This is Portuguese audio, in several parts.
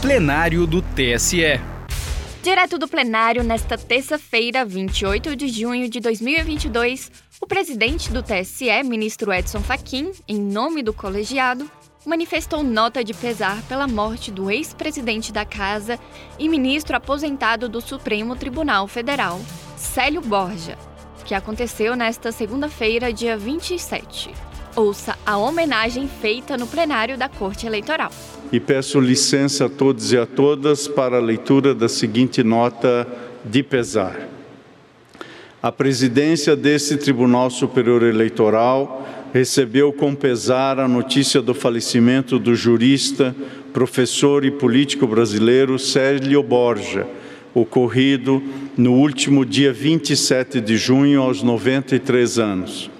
plenário do TSE. Direto do plenário, nesta terça-feira, 28 de junho de 2022, o presidente do TSE, ministro Edson Fachin, em nome do colegiado, manifestou nota de pesar pela morte do ex-presidente da Casa e ministro aposentado do Supremo Tribunal Federal, Célio Borja, que aconteceu nesta segunda-feira, dia 27. Ouça a homenagem feita no plenário da Corte Eleitoral. E peço licença a todos e a todas para a leitura da seguinte nota de pesar. A presidência desse Tribunal Superior Eleitoral recebeu com pesar a notícia do falecimento do jurista, professor e político brasileiro Célio Borja, ocorrido no último dia 27 de junho, aos 93 anos.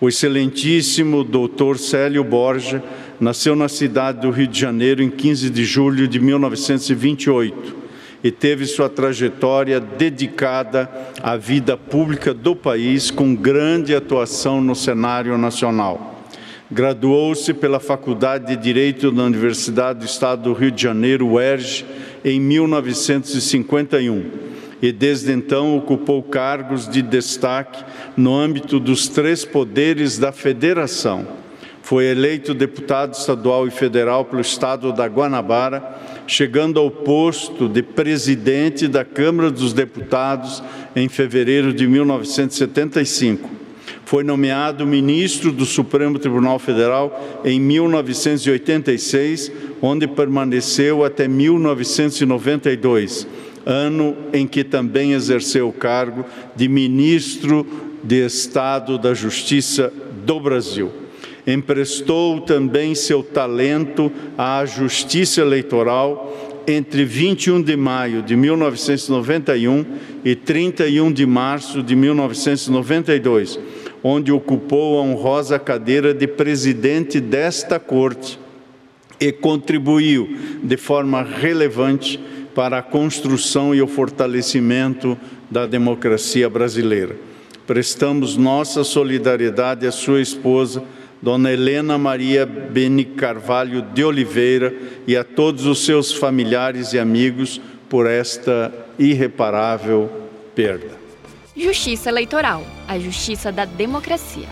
O excelentíssimo doutor Célio Borja nasceu na cidade do Rio de Janeiro em 15 de julho de 1928 e teve sua trajetória dedicada à vida pública do país com grande atuação no cenário nacional. Graduou-se pela Faculdade de Direito da Universidade do Estado do Rio de Janeiro, UERJ, em 1951 e desde então ocupou cargos de destaque no âmbito dos três poderes da Federação. Foi eleito deputado estadual e federal pelo estado da Guanabara, chegando ao posto de presidente da Câmara dos Deputados em fevereiro de 1975. Foi nomeado ministro do Supremo Tribunal Federal em 1986, onde permaneceu até 1992, ano em que também exerceu o cargo de ministro de Estado da Justiça do Brasil. Emprestou também seu talento à justiça eleitoral entre 21 de maio de 1991 e 31 de março de 1992, onde ocupou a honrosa cadeira de presidente desta corte e contribuiu de forma relevante para a construção e o fortalecimento da democracia brasileira. Prestamos nossa solidariedade à sua esposa, Dona Helena Maria Beni Carvalho de Oliveira e a todos os seus familiares e amigos por esta irreparável perda. Justiça Eleitoral a justiça da democracia.